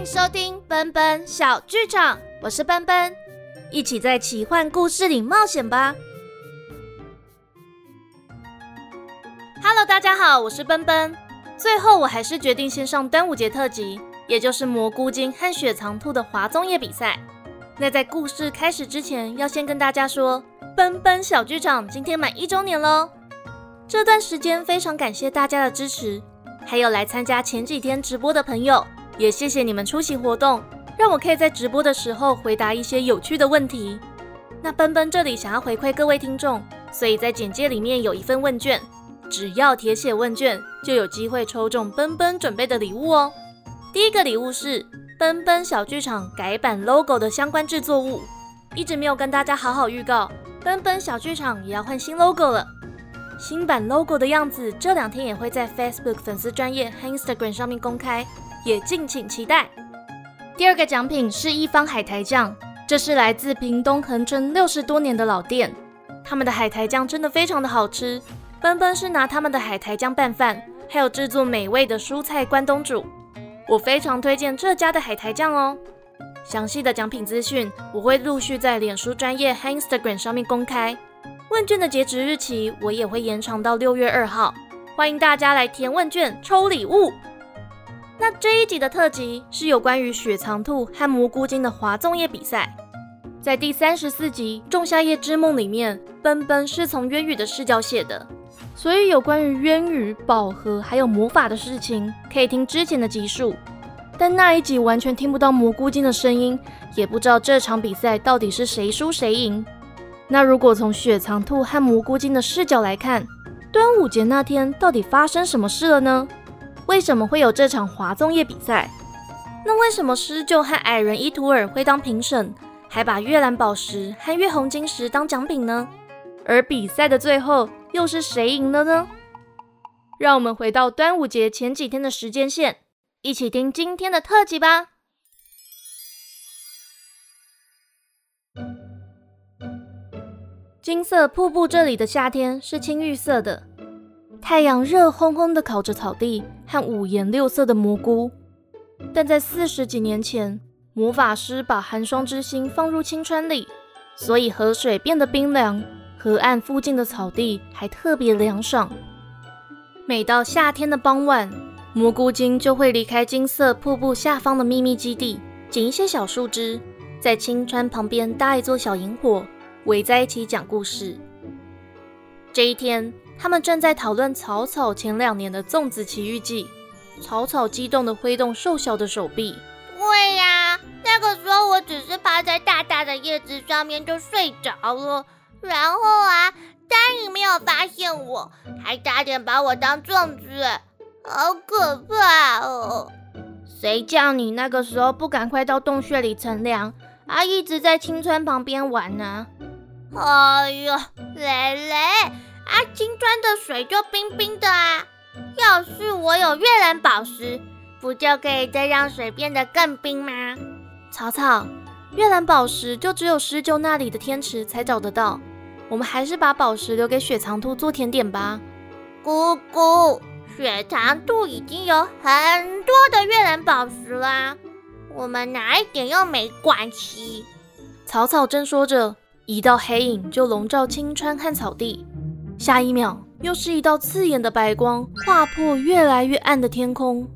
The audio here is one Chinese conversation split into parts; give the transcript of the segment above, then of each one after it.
迎收听奔奔小剧场，我是奔奔，一起在奇幻故事里冒险吧。Hello，大家好，我是奔奔。最后，我还是决定先上端午节特辑，也就是蘑菇精和雪藏兔的华综业比赛。那在故事开始之前，要先跟大家说，奔奔小剧场今天满一周年喽！这段时间非常感谢大家的支持，还有来参加前几天直播的朋友。也谢谢你们出席活动，让我可以在直播的时候回答一些有趣的问题。那奔奔这里想要回馈各位听众，所以在简介里面有一份问卷，只要填写问卷，就有机会抽中奔奔准备的礼物哦。第一个礼物是奔奔小剧场改版 logo 的相关制作物，一直没有跟大家好好预告，奔奔小剧场也要换新 logo 了。新版 logo 的样子，这两天也会在 Facebook 粉丝专业和 Instagram 上面公开。也敬请期待。第二个奖品是一方海苔酱，这是来自屏东恒春六十多年的老店，他们的海苔酱真的非常的好吃。奔奔是拿他们的海苔酱拌饭，还有制作美味的蔬菜关东煮，我非常推荐这家的海苔酱哦。详细的奖品资讯我会陆续在脸书专业和 Instagram 上面公开，问卷的截止日期我也会延长到六月二号，欢迎大家来填问卷抽礼物。那这一集的特辑是有关于雪藏兔和蘑菇精的华粽叶比赛。在第三十四集《仲夏夜之梦》里面，奔奔是从渊羽的视角写的，所以有关于渊羽、宝盒还有魔法的事情，可以听之前的集数。但那一集完全听不到蘑菇精的声音，也不知道这场比赛到底是谁输谁赢。那如果从雪藏兔和蘑菇精的视角来看，端午节那天到底发生什么事了呢？为什么会有这场华综业比赛？那为什么狮鹫和矮人伊图尔会当评审，还把月蓝宝石和月红晶石当奖品呢？而比赛的最后又是谁赢了呢？让我们回到端午节前几天的时间线，一起听今天的特辑吧。金色瀑布这里的夏天是青绿色的。太阳热烘烘的烤着草地和五颜六色的蘑菇，但在四十几年前，魔法师把寒霜之心放入青川里，所以河水变得冰凉，河岸附近的草地还特别凉爽。每到夏天的傍晚，蘑菇精就会离开金色瀑布下方的秘密基地，捡一些小树枝，在青川旁边搭一座小萤火，围在一起讲故事。这一天。他们正在讨论草草前两年的粽子奇遇记。草草激动地挥动瘦小的手臂。对呀，那个时候我只是趴在大大的叶子上面就睡着了，然后啊，丹尼没有发现我，还差点把我当粽子，好可怕哦！谁叫你那个时候不赶快到洞穴里乘凉，啊，一直在青川旁边玩呢？哎呦，蕾蕾。啊，青川的水就冰冰的啊！要是我有月蓝宝石，不就可以再让水变得更冰吗？草草，月蓝宝石就只有狮鹫那里的天池才找得到，我们还是把宝石留给雪藏兔做甜点吧。姑姑，雪藏兔已经有很多的月蓝宝石啦，我们拿一点又没关系。草草正说着，一道黑影就笼罩青川和草地。下一秒，又是一道刺眼的白光划破越来越暗的天空。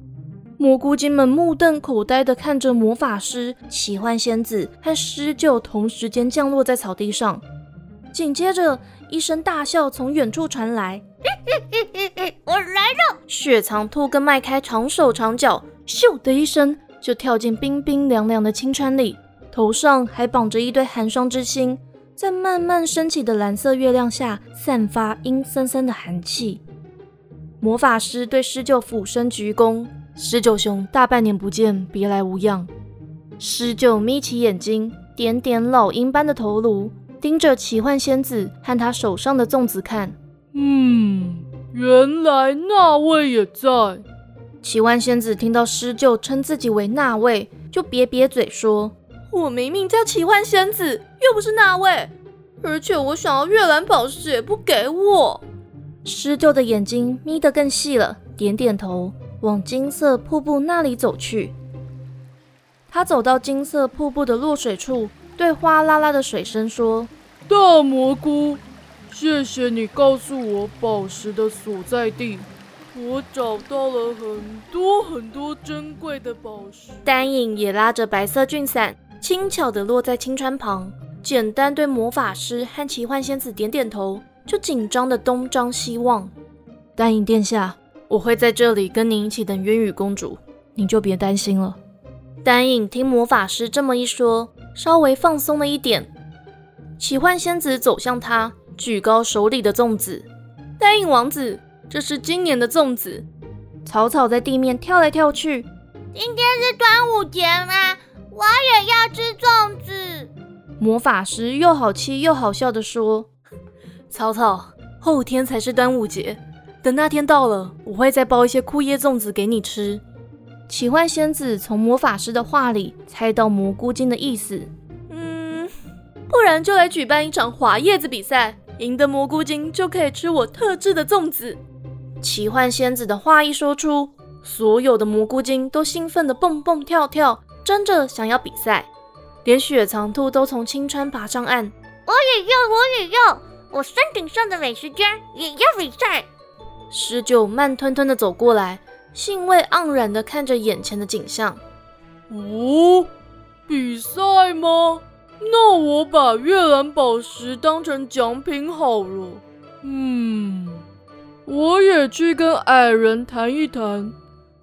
蘑菇精们目瞪口呆地看着魔法师、奇幻仙子和狮鹫同时间降落在草地上。紧接着，一声大笑从远处传来：“我来了！”雪藏兔跟迈开长手长脚，咻的一声就跳进冰冰凉凉的青川里，头上还绑着一堆寒霜之心。在慢慢升起的蓝色月亮下，散发阴森森的寒气。魔法师对狮鹫俯身鞠躬：“狮鹫兄，大半年不见，别来无恙。”狮鹫眯起眼睛，点点老鹰般的头颅，盯着奇幻仙子和他手上的粽子看。嗯，原来那位也在。奇幻仙子听到狮鹫称自己为那位，就瘪瘪嘴说。我明明叫奇幻仙子，又不是那位，而且我想要月蓝宝石也不给我。狮鹫的眼睛眯得更细了，点点头，往金色瀑布那里走去。他走到金色瀑布的落水处，对哗啦啦的水声说：“大蘑菇，谢谢你告诉我宝石的所在地，我找到了很多很多珍贵的宝石。”丹影也拉着白色菌伞，轻巧地落在青川旁，简单对魔法师和奇幻仙子点点头，就紧张地东张西望。丹影殿下，我会在这里跟您一起等渊羽公主，您就别担心了。丹影听魔法师这么一说，稍微放松了一点。奇幻仙子走向他，举高手里的粽子。丹影王子，这是今年的粽子。草草在地面跳来跳去。今天是端午节吗？我也要吃粽子。魔法师又好气又好笑的说：“草草，后天才是端午节，等那天到了，我会再包一些枯叶粽子给你吃。”奇幻仙子从魔法师的话里猜到蘑菇精的意思，嗯，不然就来举办一场滑叶子比赛，赢得蘑菇精就可以吃我特制的粽子。奇幻仙子的话一说出，所有的蘑菇精都兴奋的蹦蹦跳跳，争着想要比赛，连雪藏兔都从青川爬上岸。我也要，我也要，我山顶上的美食家也要比赛。十九慢吞吞的走过来。兴味盎然的看着眼前的景象。哦，比赛吗？那我把月蓝宝石当成奖品好了。嗯，我也去跟矮人谈一谈，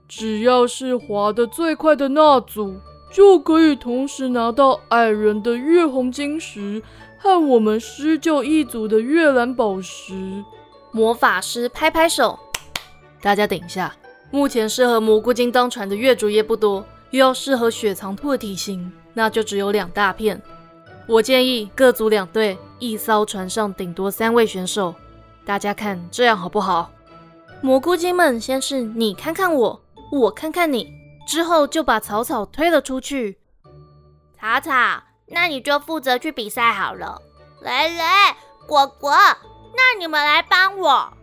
只要是滑得最快的那组，就可以同时拿到矮人的月红晶石和我们施救一组的月蓝宝石。魔法师拍拍手，大家等一下。目前适合蘑菇精当船的月竹叶不多，又要适合雪藏兔的体型，那就只有两大片。我建议各组两队，一艘船上顶多三位选手。大家看这样好不好？蘑菇精们先是你看看我，我看看你，之后就把草草推了出去。草草，那你就负责去比赛好了。雷雷，果果，那你们来帮我。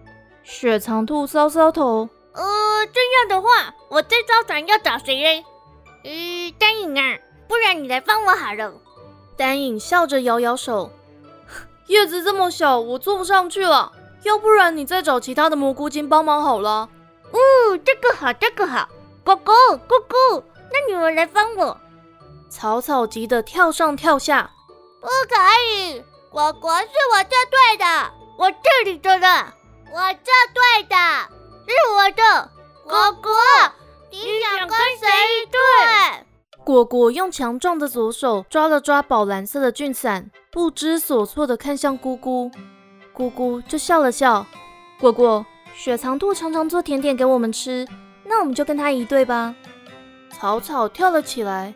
雪藏兔搔搔头。呃，这样的话，我这艘船要找谁嘞？呃，丹影啊，不然你来帮我好了。丹影笑着摇摇手，叶子这么小，我坐不上去了。要不然你再找其他的蘑菇精帮忙好了。哦，这个好，这个好。果果，果果，那你们来帮我。草草急得跳上跳下。不可以，果果是我这队的，我这里的人，我这队的。是我的果果，你想跟谁一队？果果用强壮的左手抓了抓宝蓝色的菌伞，不知所措的看向姑姑。姑姑就笑了笑。果果，雪藏兔常常做甜点给我们吃，那我们就跟他一队吧。草草跳了起来。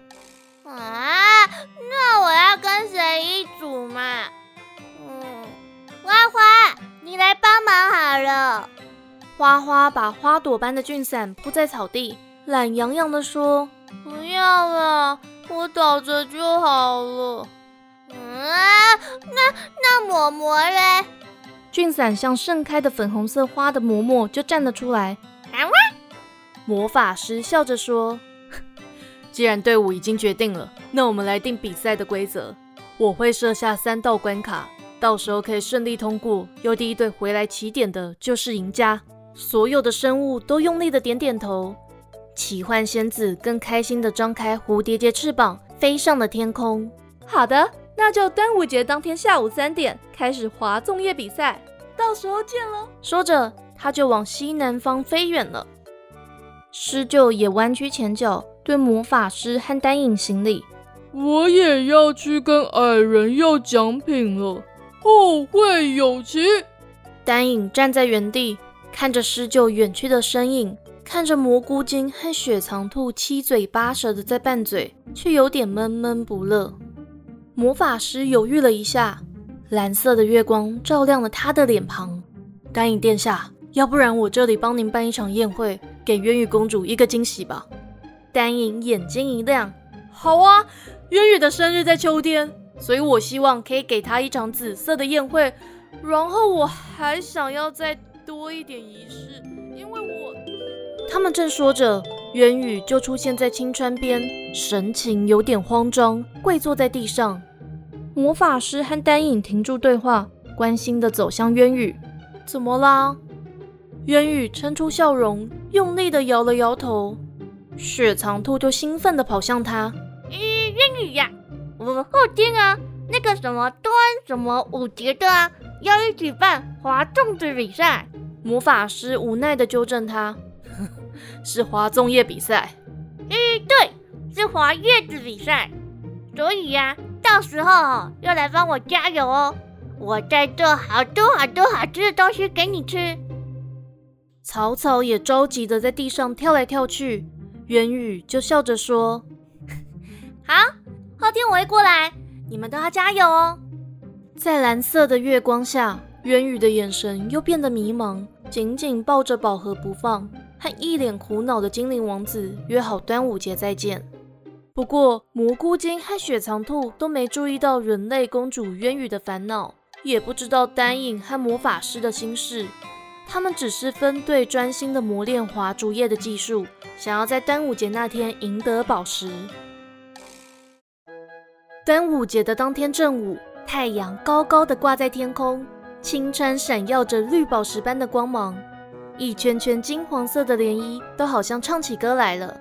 啊，那我要跟谁一组嘛？嗯，花花，你来帮忙好了。花花把花朵般的菌伞铺在草地，懒洋洋地说：“不要了，我倒着就好了。”嗯，那那嬷嬷嘞？菌伞像盛开的粉红色花的嬷嬷就站了出来。啊哇！魔法师笑着说：“既然队伍已经决定了，那我们来定比赛的规则。我会设下三道关卡，到时候可以顺利通过，由第一队回来起点的就是赢家。”所有的生物都用力的点点头。奇幻仙子更开心的张开蝴蝶结翅膀，飞上了天空。好的，那就端午节当天下午三点开始划粽叶比赛，到时候见喽。说着，他就往西南方飞远了。施救也弯曲前脚，对魔法师和丹影行礼。我也要去跟矮人要奖品了。后会有期。丹影站在原地。看着施救远去的身影，看着蘑菇精和雪藏兔七嘴八舌的在拌嘴，却有点闷闷不乐。魔法师犹豫了一下，蓝色的月光照亮了他的脸庞。丹影殿下，要不然我这里帮您办一场宴会，给渊羽公主一个惊喜吧。丹影眼睛一亮，好啊，渊羽的生日在秋天，所以我希望可以给她一场紫色的宴会，然后我还想要再。多一点仪式，因为我……他们正说着，渊羽就出现在青川边，神情有点慌张，跪坐在地上。魔法师和丹影停住对话，关心的走向渊羽：“怎么啦？”渊宇撑出笑容，用力的摇了摇头。雪藏兔就兴奋的跑向他：“咦，渊宇呀，我们后天啊，那个什么端什么五节的啊，要一起办划粽子比赛。”魔法师无奈的纠正他。是划粽叶比赛，咦，对，是划叶子比赛，所以呀，到时候哦要来帮我加油哦，我在做好多好多好吃的东西给你吃。草草也着急的在地上跳来跳去，元宇就笑着说：“好，后天我会过来，你们都要加油哦。”在蓝色的月光下，元宇的眼神又变得迷茫，紧紧抱着宝盒不放。和一脸苦恼的精灵王子约好端午节再见。不过蘑菇精和雪藏兔都没注意到人类公主渊羽的烦恼，也不知道丹影和魔法师的心事。他们只是分队专心的磨练华竹叶的技术，想要在端午节那天赢得宝石。端午节的当天正午，太阳高高的挂在天空，青川闪耀着绿宝石般的光芒。一圈圈金黄色的涟漪都好像唱起歌来了。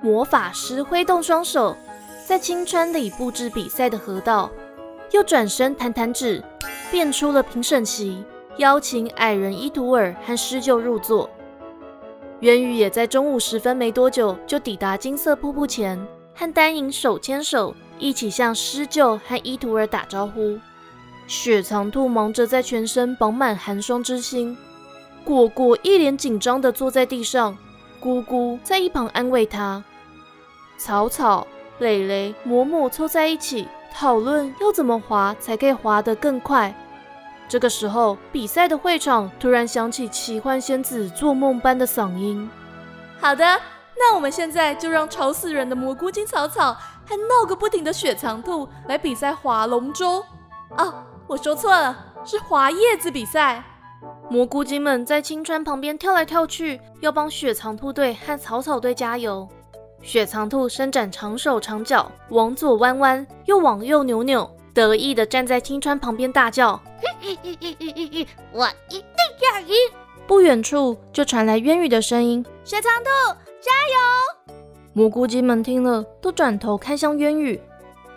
魔法师挥动双手，在青川里布置比赛的河道，又转身弹弹指，变出了评审席，邀请矮人伊图尔和狮鹫入座。元宇也在中午时分没多久就抵达金色瀑布前，和丹影手牵手，一起向狮鹫和伊图尔打招呼。雪藏兔忙着在全身绑满寒霜之心。果果一脸紧张地坐在地上，姑姑在一旁安慰他。草草、蕾蕾、嬷嬷凑在一起讨论要怎么滑才可以滑得更快。这个时候，比赛的会场突然响起奇幻仙子做梦般的嗓音：“好的，那我们现在就让吵死人的蘑菇精草草和闹个不停的雪藏兔来比赛划龙舟。哦，我说错了，是划叶子比赛。”蘑菇精们在青川旁边跳来跳去，要帮雪藏兔队和草草队加油。雪藏兔伸展长手长脚，往左弯弯，又往右扭扭，得意的站在青川旁边大叫：“我一定要赢！”不远处就传来渊羽的声音：“雪藏兔，加油！”蘑菇鸡们听了，都转头看向渊羽，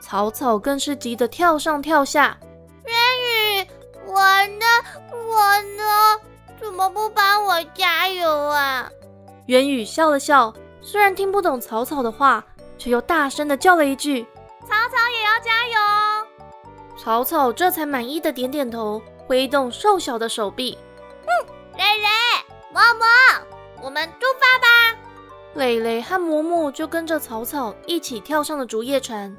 草草更是急得跳上跳下。渊羽，我呢？我呢？怎么不帮我加油啊？元宇笑了笑，虽然听不懂草草的话，却又大声的叫了一句：“草草也要加油！”草草这才满意的点点头，挥动瘦小的手臂：“哼，蕾蕾、嬷嬷，我们出发吧！”蕾蕾和嬷嬷就跟着草草一起跳上了竹叶船，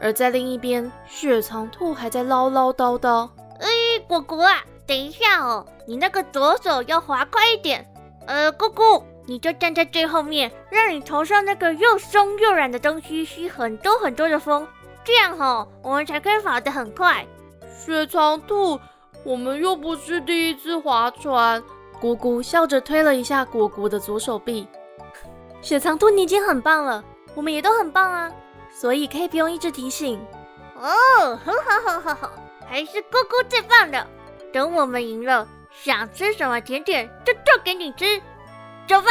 而在另一边，雪藏兔还在唠唠叨叨：“哎，果果啊！”等一下哦，你那个左手要滑快一点。呃，姑姑，你就站在最后面，让你头上那个又松又软的东西吸很多很多的风，这样哦，我们才可以跑得很快。雪藏兔，我们又不是第一次划船。姑姑笑着推了一下果果的左手臂。雪藏兔，你已经很棒了，我们也都很棒啊，所以可以不用一直提醒。哦，很好，很好，好，还是姑姑最棒的。等我们赢了，想吃什么甜点就做给你吃。走吧。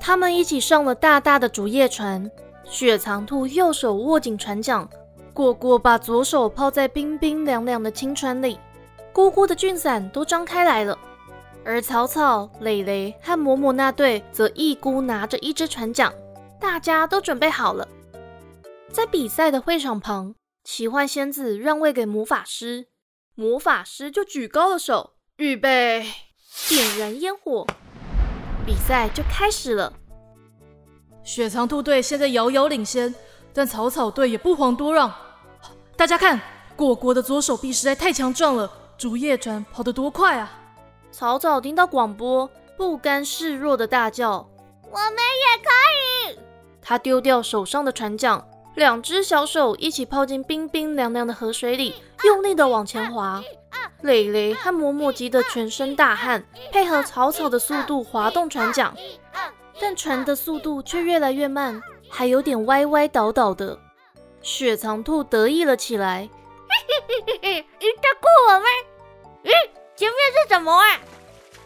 他们一起上了大大的竹叶船。雪藏兔右手握紧船桨，果果把左手泡在冰冰凉凉的清川里。姑姑的俊伞都张开来了。而草草、蕾蕾和嬷嬷那队则一孤拿着一只船桨。大家都准备好了。在比赛的会场旁，奇幻仙子让位给魔法师。魔法师就举高了手，预备，点燃烟火，比赛就开始了。雪藏兔队现在遥遥领先，但草草队也不遑多让。大家看，果果的左手臂实在太强壮了，竹叶船跑得多快啊！草草听到广播，不甘示弱的大叫：“我们也可以！”他丢掉手上的船桨。两只小手一起泡进冰冰凉凉的河水里，用力的往前滑。蕾蕾和嬷嬷急得全身大汗，配合草草的速度滑动船桨。但船的速度却越来越慢，还有点歪歪倒倒的。雪藏兔得意了起来，嘿嘿嘿，大过我们！咦，前面是什么啊？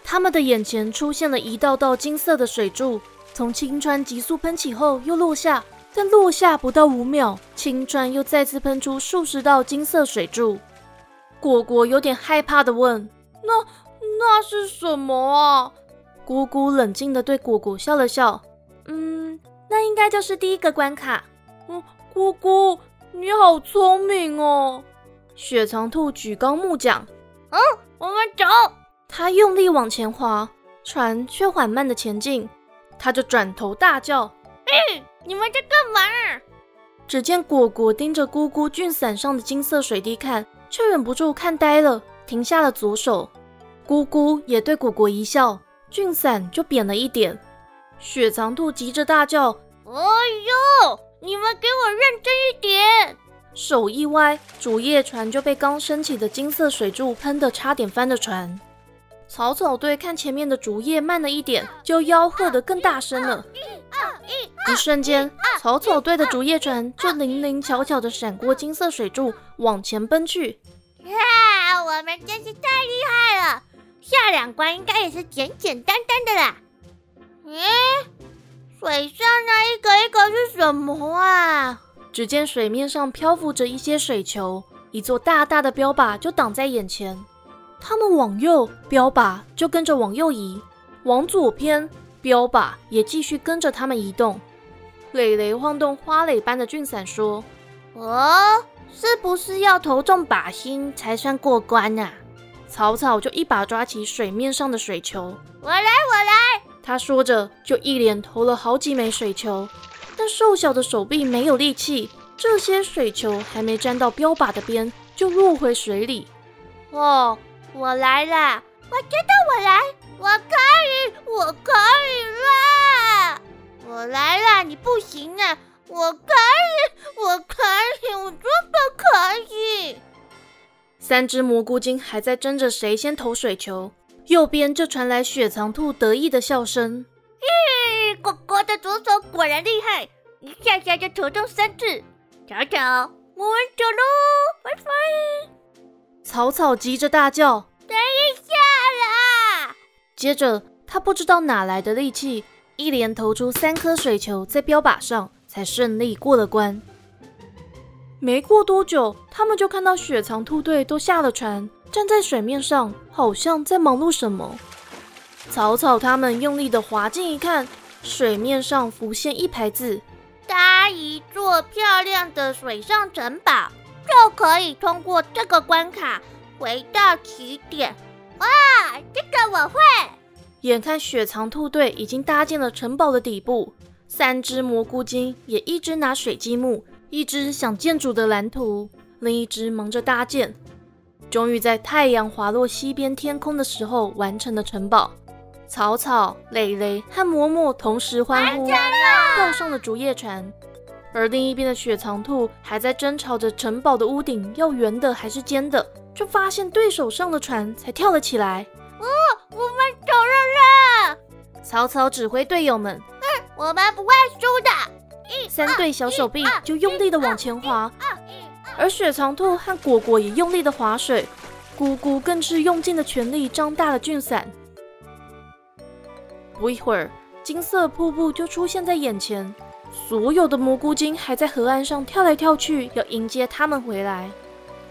他们的眼前出现了一道道金色的水柱，从青川急速喷起后又落下，但落下不到五秒，青川又再次喷出数十道金色水柱。果果有点害怕的问：“那那是什么啊？”姑姑冷静的对果果笑了笑：“嗯，那应该就是第一个关卡。”嗯，姑姑你好聪明哦。雪藏兔举高木桨：“嗯，我们走。”他用力往前滑，船却缓慢的前进。他就转头大叫：“哎，你们在干嘛？”只见果果盯着姑姑俊伞上的金色水滴看，却忍不住看呆了，停下了左手。姑姑也对果果一笑，菌伞就扁了一点。雪藏兔急着大叫：“哎呦，你们给我认真一点！”手一歪，竹叶船就被刚升起的金色水柱喷得差点翻了船。草草队看前面的竹叶慢了一点，就吆喝得更大声了。一瞬间，草草队的竹叶船就灵灵巧巧地闪过金色水柱，往前奔去。哇，我们真是太厉害了！下两关应该也是简简单单的啦。咦，水上那一个一个是什么啊？只见水面上漂浮着一些水球，一座大大的标靶就挡在眼前。他们往右，标靶就跟着往右移；往左偏，标靶也继续跟着他们移动。磊磊晃动花蕾般的俊伞说：“哦，是不是要投中靶心才算过关啊？”草草就一把抓起水面上的水球：“我来，我来！”他说着就一连投了好几枚水球，但瘦小的手臂没有力气，这些水球还没沾到标靶的边就落回水里。哦。我来了，我觉得我来，我可以，我可以啦！我来了，你不行啊！我可以，我可以，我真的可以！三只蘑菇精还在争着谁先投水球，右边就传来雪藏兔得意的笑声：“咦，果果的左手果然厉害，一下下就投中三次！瞧瞧，我们走喽，拜拜！”草草急着大叫：“等一下啦！”接着，他不知道哪来的力气，一连投出三颗水球在标靶上，才顺利过了关。没过多久，他们就看到雪藏兔队都下了船，站在水面上，好像在忙碌什么。草草他们用力的划近一看，水面上浮现一排字：“搭一座漂亮的水上城堡。”就可以通过这个关卡回到起点。哇，这个我会！眼看雪藏兔队已经搭建了城堡的底部，三只蘑菇精也一直拿水积木，一只想建筑的蓝图，另一只忙着搭建。终于在太阳滑落西边天空的时候完成了城堡。草草、蕾蕾和嬷嬷同时欢呼，跳上了竹叶船。而另一边的雪藏兔还在争吵着城堡的屋顶要圆的还是尖的，就发现对手上了船，才跳了起来。哦，我们走了啦！草草指挥队友们：“嗯，我们不会输的。”三对小手臂就用力的往前滑，而雪藏兔和果果也用力的划水，姑姑更是用尽了全力张大了菌伞。不一会儿，金色瀑布就出现在眼前。所有的蘑菇精还在河岸上跳来跳去，要迎接他们回来。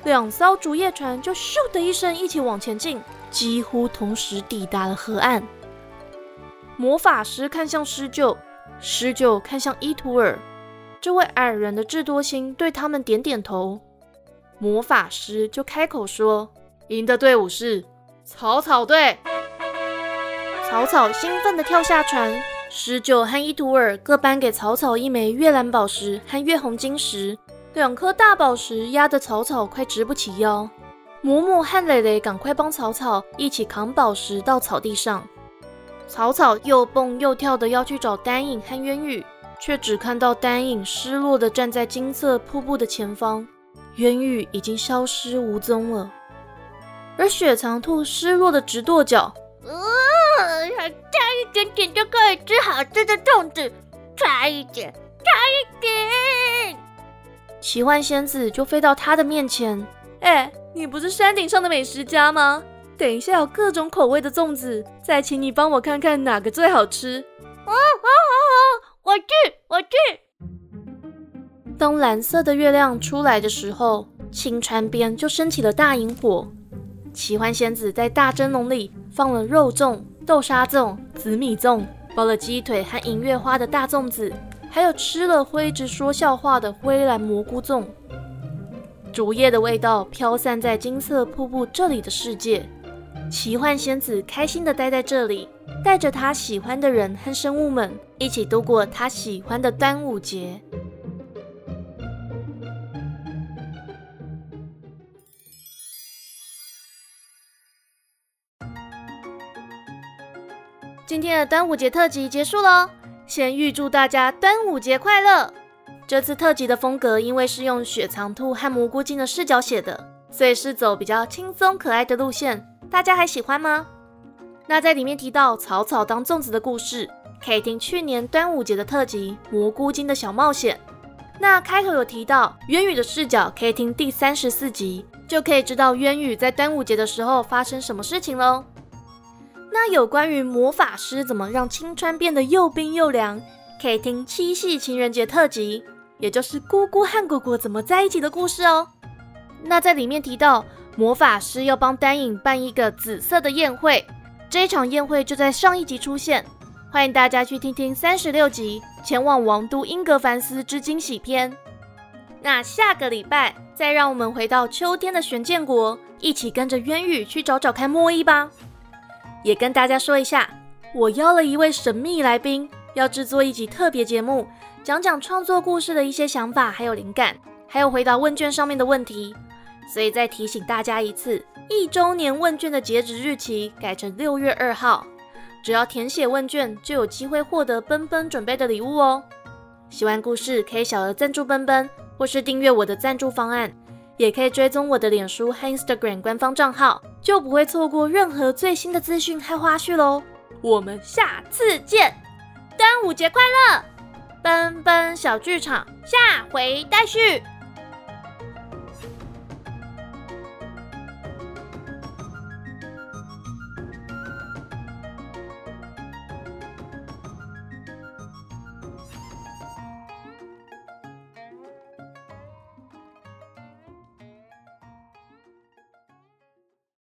两艘竹叶船就咻的一声一起往前进，几乎同时抵达了河岸。魔法师看向施救，施救看向伊图尔。这位矮人的智多星对他们点点头。魔法师就开口说：“赢的队伍是草草队。”草草兴奋地跳下船。十九和伊图尔各颁给草草一枚月蓝宝石和月红晶石，两颗大宝石压得草草快直不起腰。嬷嬷和蕾蕾赶快帮草草一起扛宝石到草地上。草草又蹦又跳的要去找丹影和渊羽，却只看到丹影失落的站在金色瀑布的前方，渊羽已经消失无踪了。而雪藏兔失落的直跺脚。呃，再一点点就可以吃好吃的粽子，差一点，差一点。奇幻仙子就飞到他的面前，哎，你不是山顶上的美食家吗？等一下有各种口味的粽子，再请你帮我看看哪个最好吃。哦哦哦，我去，我去。当蓝色的月亮出来的时候，青川边就升起了大萤火。奇幻仙子在大蒸笼里放了肉粽、豆沙粽、紫米粽，包了鸡腿和银月花的大粽子。还有吃了会一直说笑话的灰蓝蘑菇粽，竹叶的味道飘散在金色瀑布这里的世界。奇幻仙子开心的待在这里，带着她喜欢的人和生物们一起度过她喜欢的端午节。今天的端午节特辑结束喽。先预祝大家端午节快乐！这次特辑的风格，因为是用雪藏兔和蘑菇精的视角写的，所以是走比较轻松可爱的路线。大家还喜欢吗？那在里面提到草草当粽子的故事，可以听去年端午节的特辑《蘑菇精的小冒险》。那开头有提到渊羽的视角，可以听第三十四集，就可以知道渊羽在端午节的时候发生什么事情喽。那有关于魔法师怎么让青川变得又冰又凉，可以听七夕情人节特辑，也就是姑姑和果果怎么在一起的故事哦。那在里面提到魔法师要帮丹影办一个紫色的宴会，这一场宴会就在上一集出现，欢迎大家去听听三十六集前往王都英格凡斯之惊喜篇。那下个礼拜再让我们回到秋天的玄剑国，一起跟着渊羽去找找看莫伊吧。也跟大家说一下，我邀了一位神秘来宾，要制作一集特别节目，讲讲创作故事的一些想法还有灵感，还有回答问卷上面的问题。所以再提醒大家一次，一周年问卷的截止日期改成六月二号，只要填写问卷就有机会获得奔奔准备的礼物哦。喜欢故事可以小额赞助奔奔，或是订阅我的赞助方案。也可以追踪我的脸书和 Instagram 官方账号，就不会错过任何最新的资讯和花絮喽。我们下次见，端午节快乐！奔奔小剧场下回待续。